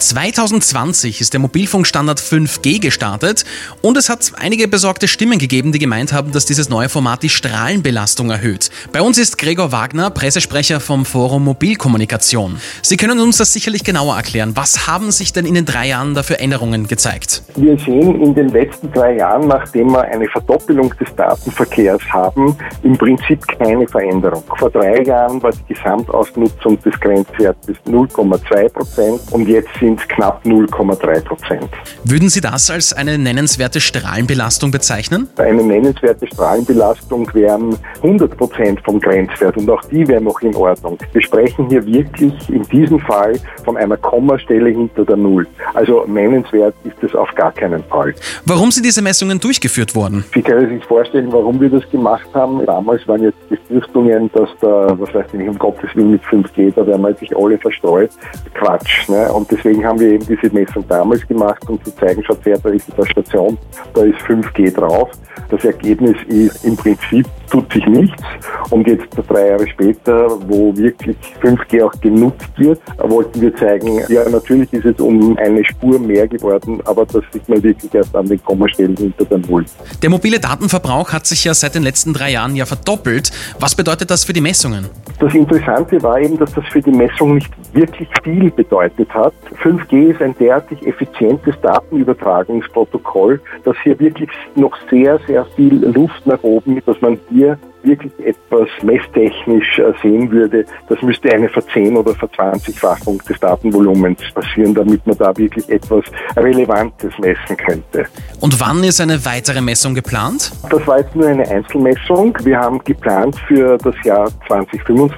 2020 ist der Mobilfunkstandard 5G gestartet und es hat einige besorgte Stimmen gegeben, die gemeint haben, dass dieses neue Format die Strahlenbelastung erhöht. Bei uns ist Gregor Wagner, Pressesprecher vom Forum Mobilkommunikation. Sie können uns das sicherlich genauer erklären. Was haben sich denn in den drei Jahren da für Änderungen gezeigt? Wir sehen in den letzten drei Jahren, nachdem wir eine Verdoppelung des Datenverkehrs haben, im Prinzip keine Veränderung. Vor drei Jahren war die Gesamtausnutzung des Grenzwertes 0,2 Prozent und jetzt sind sind knapp 0,3 Prozent. Würden Sie das als eine nennenswerte Strahlenbelastung bezeichnen? Eine nennenswerte Strahlenbelastung wären 100 Prozent vom Grenzwert und auch die wären noch in Ordnung. Wir sprechen hier wirklich in diesem Fall von einer Kommastelle hinter der Null. Also nennenswert ist es auf gar keinen Fall. Warum sind diese Messungen durchgeführt worden? Sie können sich vorstellen, warum wir das gemacht haben. Damals waren jetzt Befürchtungen, dass da, was weiß ich nicht, um Gottes Willen mit 5G, da werden wir sich alle verstreut. Quatsch. Ne? Und deswegen deswegen haben wir eben diese Messung damals gemacht, um zu zeigen, schaut her, da ist eine Station, da ist 5G drauf. Das Ergebnis ist im Prinzip tut sich nichts. Und jetzt drei Jahre später, wo wirklich 5G auch genutzt wird, wollten wir zeigen, ja natürlich ist es um eine Spur mehr geworden, aber das sieht man wirklich erst an den Kommastellen hinter den Null. Der mobile Datenverbrauch hat sich ja seit den letzten drei Jahren ja verdoppelt. Was bedeutet das für die Messungen? Das Interessante war eben, dass das für die Messung nicht wirklich viel bedeutet hat. 5G ist ein derartig effizientes Datenübertragungsprotokoll, dass hier wirklich noch sehr, sehr viel Luft nach oben, dass man hier wirklich etwas messtechnisch äh, sehen würde, das müsste eine Verzehn- oder Verzwanzigfachung des Datenvolumens passieren, damit man da wirklich etwas Relevantes messen könnte. Und wann ist eine weitere Messung geplant? Das war jetzt nur eine Einzelmessung. Wir haben geplant für das Jahr 2025,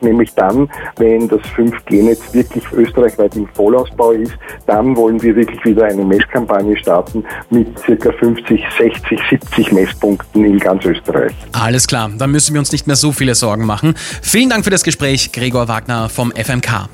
nämlich dann, wenn das 5G-Netz wirklich österreichweit im Vollausbau ist, dann wollen wir wirklich wieder eine Messkampagne starten mit circa 50, 60, 70 Messpunkten in ganz Österreich. Alles klar, dann müssen wir uns nicht mehr so viele Sorgen machen. Vielen Dank für das Gespräch, Gregor Wagner vom FMK.